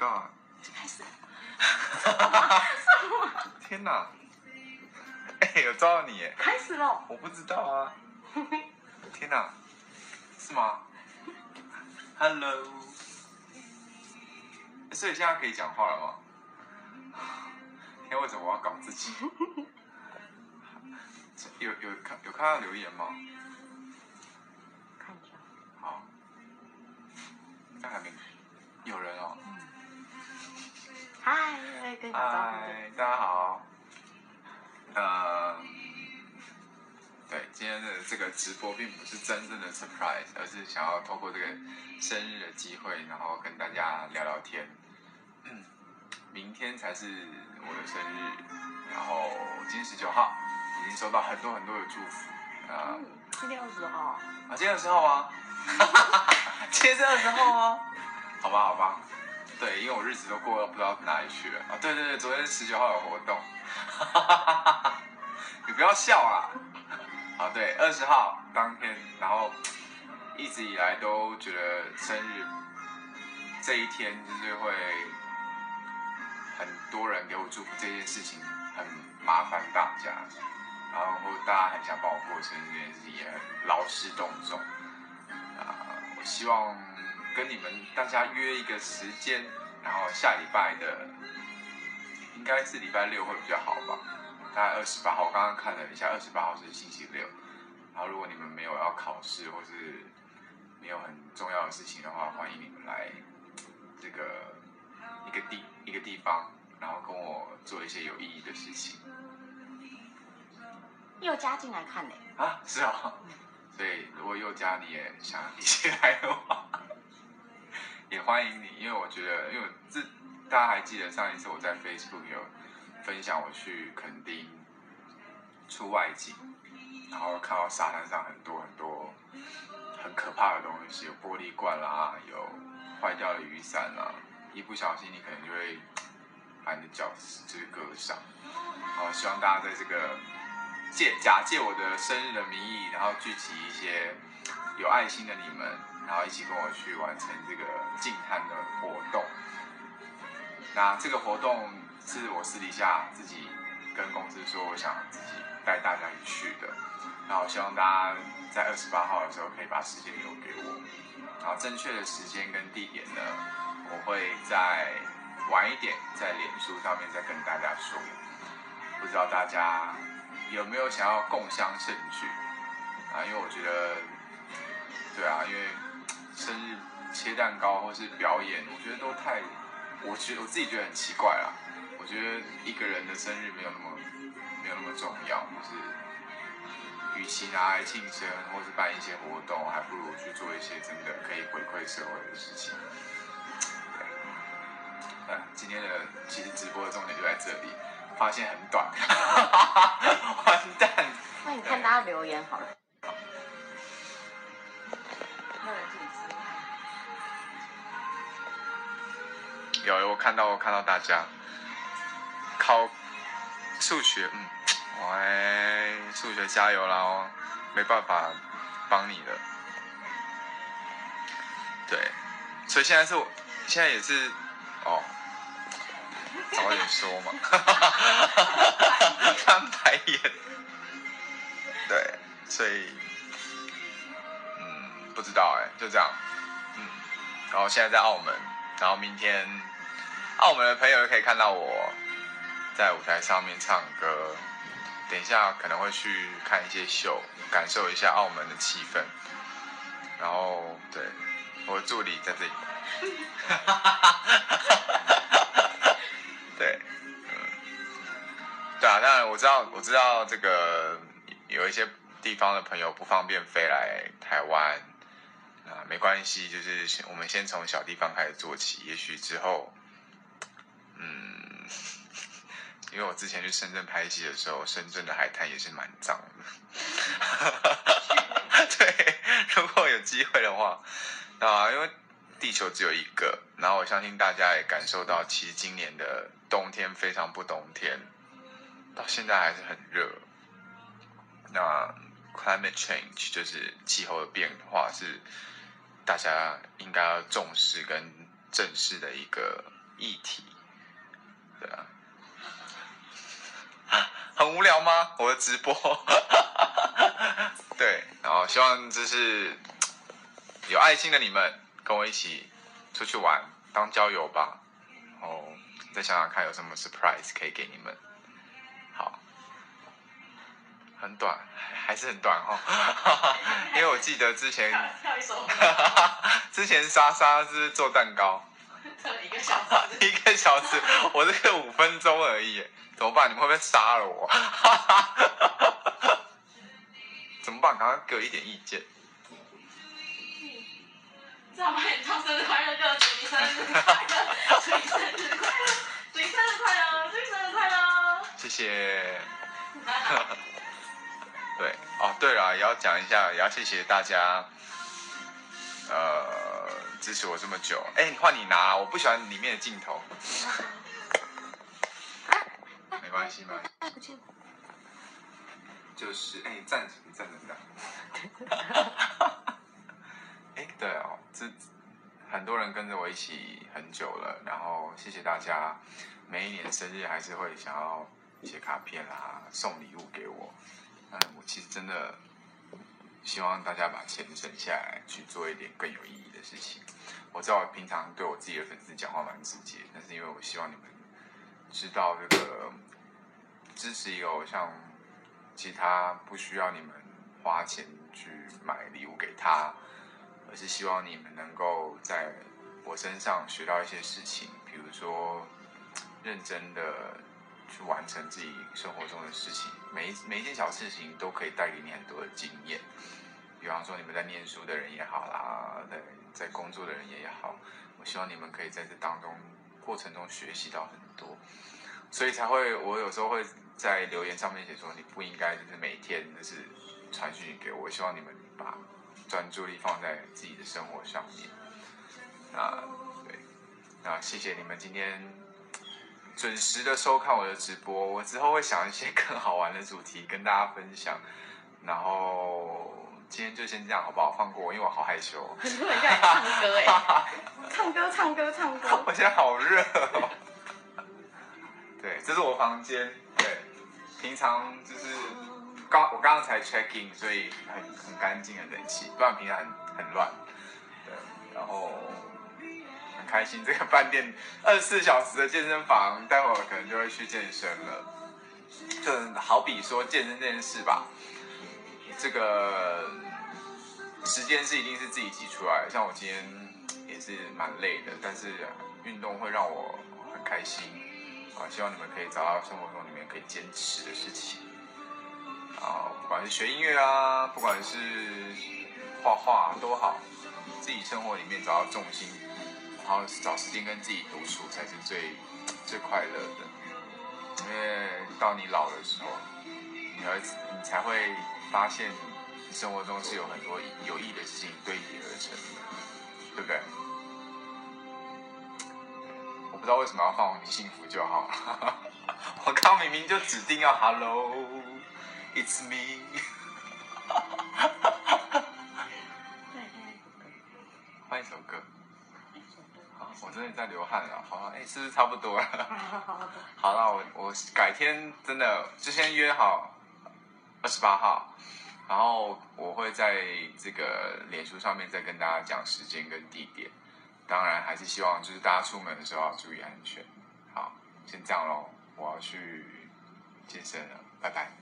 god！开始。天哪！哎，有照到你耶！开始了。我不知道啊。天哪！是吗？Hello。所以现在可以讲话了吗？天，为什么我要搞自己？有有看有看到留言吗？看一下。好。这还没有人哦。嗨，嗨，大家好。呃，对，今天的这个直播并不是真正的 surprise，而是想要透过这个生日的机会，然后跟大家聊聊天。嗯，明天才是我的生日，然后今天十九号，已经收到很多很多的祝福。啊，今天二十号。啊，今天二十号吗？今天是二十号啊？好吧，好吧。对，因为我日子都过到不知道哪里去了啊！对对对，昨天十九号有活动，你不要笑啊！啊，对，二十号当天，然后一直以来都觉得生日这一天就是会很多人给我祝福，这件事情很麻烦大家，然后大家很想帮我过生日，这件事情也很劳师动众啊！我希望。跟你们大家约一个时间，然后下礼拜的应该是礼拜六会比较好吧？大概二十八号，我刚刚看了一下，二十八号是星期六。然后如果你们没有要考试或是没有很重要的事情的话，欢迎你们来这个一个地一个地方，然后跟我做一些有意义的事情。又加进来看呢？啊，是啊。所以如果又加你也想一起来的话。欢迎你，因为我觉得，因为这大家还记得上一次我在 Facebook 有分享我去垦丁出外景，然后看到沙滩上很多很多很可怕的东西，有玻璃罐啦，有坏掉的雨伞啦，一不小心你可能就会把你的脚就是割伤。然后，希望大家在这个借假借我的生日的名义，然后聚集一些有爱心的你们。然后一起跟我去完成这个静滩的活动。那这个活动是我私底下自己跟公司说，我想自己带大家一起去的。然后希望大家在二十八号的时候可以把时间留给我。然后正确的时间跟地点呢，我会在晚一点在脸书上面再跟大家说。不知道大家有没有想要共襄盛举啊？因为我觉得，对啊，因为。生日切蛋糕或是表演，我觉得都太，我觉得我自己觉得很奇怪啦。我觉得一个人的生日没有那么没有那么重要，就是与其拿来庆生或是办一些活动，还不如去做一些真的可以回馈社会的事情。对，今天的其实直播的重点就在这里，发现很短，完蛋。那你看大家留言好了。有，我看到，我看到大家考数学，嗯，喂，数学加油啦哦，没办法帮你了，对，所以现在是我，现在也是，哦，早点说嘛，翻白眼，对，所以，不知道哎，就这样，嗯，然后现在在澳门，然后明天。澳门的朋友可以看到我在舞台上面唱歌，等一下可能会去看一些秀，感受一下澳门的气氛。然后，对，我的助理在这里。哈哈哈对，嗯，对啊，当然我知道，我知道这个有一些地方的朋友不方便飞来台湾，没关系，就是我们先从小地方开始做起，也许之后。嗯，因为我之前去深圳拍戏的时候，深圳的海滩也是蛮脏的。对，如果有机会的话，啊，因为地球只有一个，然后我相信大家也感受到，其实今年的冬天非常不冬天，到现在还是很热。那 climate change 就是气候的变化，是大家应该要重视跟正视的一个。议题。对啊，很无聊吗？我的直播。对，然后希望就是有爱心的你们跟我一起出去玩，当郊游吧。然后再想想看有什么 surprise 可以给你们。好，很短，还还是很短哦。因为我记得之前跳一首，之前莎莎是做蛋糕，跳一个小时。一个小时，我这个五分钟而已，怎么办？你们会不会杀了我？怎么办？刚刚给我一点意见。这生日快也要讲一下，也要谢谢大家，呃，支持我这么久。哎，换你拿，我不喜欢里面的镜头。没关系，没关系。哎，不见了。就是哎，站起站着站。哎，对哦，这很多人跟着我一起很久了，然后谢谢大家，每一年生日还是会想要写卡片啦，送礼物给我。嗯，我其实真的希望大家把钱省下来，去做一点更有意义的事情。我知道我平常对我自己的粉丝讲话蛮直接，但是因为我希望你们知道这个支持一个偶像。其他不需要你们花钱去买礼物给他，而是希望你们能够在我身上学到一些事情，比如说认真的去完成自己生活中的事情，每一每一件小事情都可以带给你很多的经验。比方说你们在念书的人也好啦，在在工作的人也好，我希望你们可以在这当中过程中学习到很多，所以才会我有时候会。在留言上面写说你不应该就是每天就是传讯给我，希望你们把专注力放在自己的生活上面。啊，对，那谢谢你们今天准时的收看我的直播，我之后会想一些 更好玩的主题跟大家分享。然后今天就先这样好不好？放过我，因为我好害羞。很多人在唱歌 哎，唱歌唱歌唱歌。我现在好热。对，这是我房间。对。平常就是刚我刚刚才 check in，所以很很干净很整齐，不然平常很很乱。对，然后很开心，这个饭店二十四小时的健身房，待会儿可能就会去健身了。就好比说健身这件事吧，这个时间是一定是自己挤出来的。像我今天也是蛮累的，但是运动会让我很开心。啊，希望你们可以找到生活中里面可以坚持的事情。啊，不管是学音乐啊，不管是画画都好，自己生活里面找到重心，然后找时间跟自己独处，才是最最快乐的。因为到你老的时候，你儿子你才会发现，生活中是有很多有益的事情堆叠而成的，对不对？我不知道为什么要放你幸福就好了。我刚明明就指定要 Hello，It's me。真的在流汗了。好，哎，是不是差不多了？好了，我我改天真的就先约好二十八号，然后我会在这个脸书上面再跟大家讲时间跟地点。当然，还是希望就是大家出门的时候要注意安全。好，先这样喽，我要去健身了，拜拜。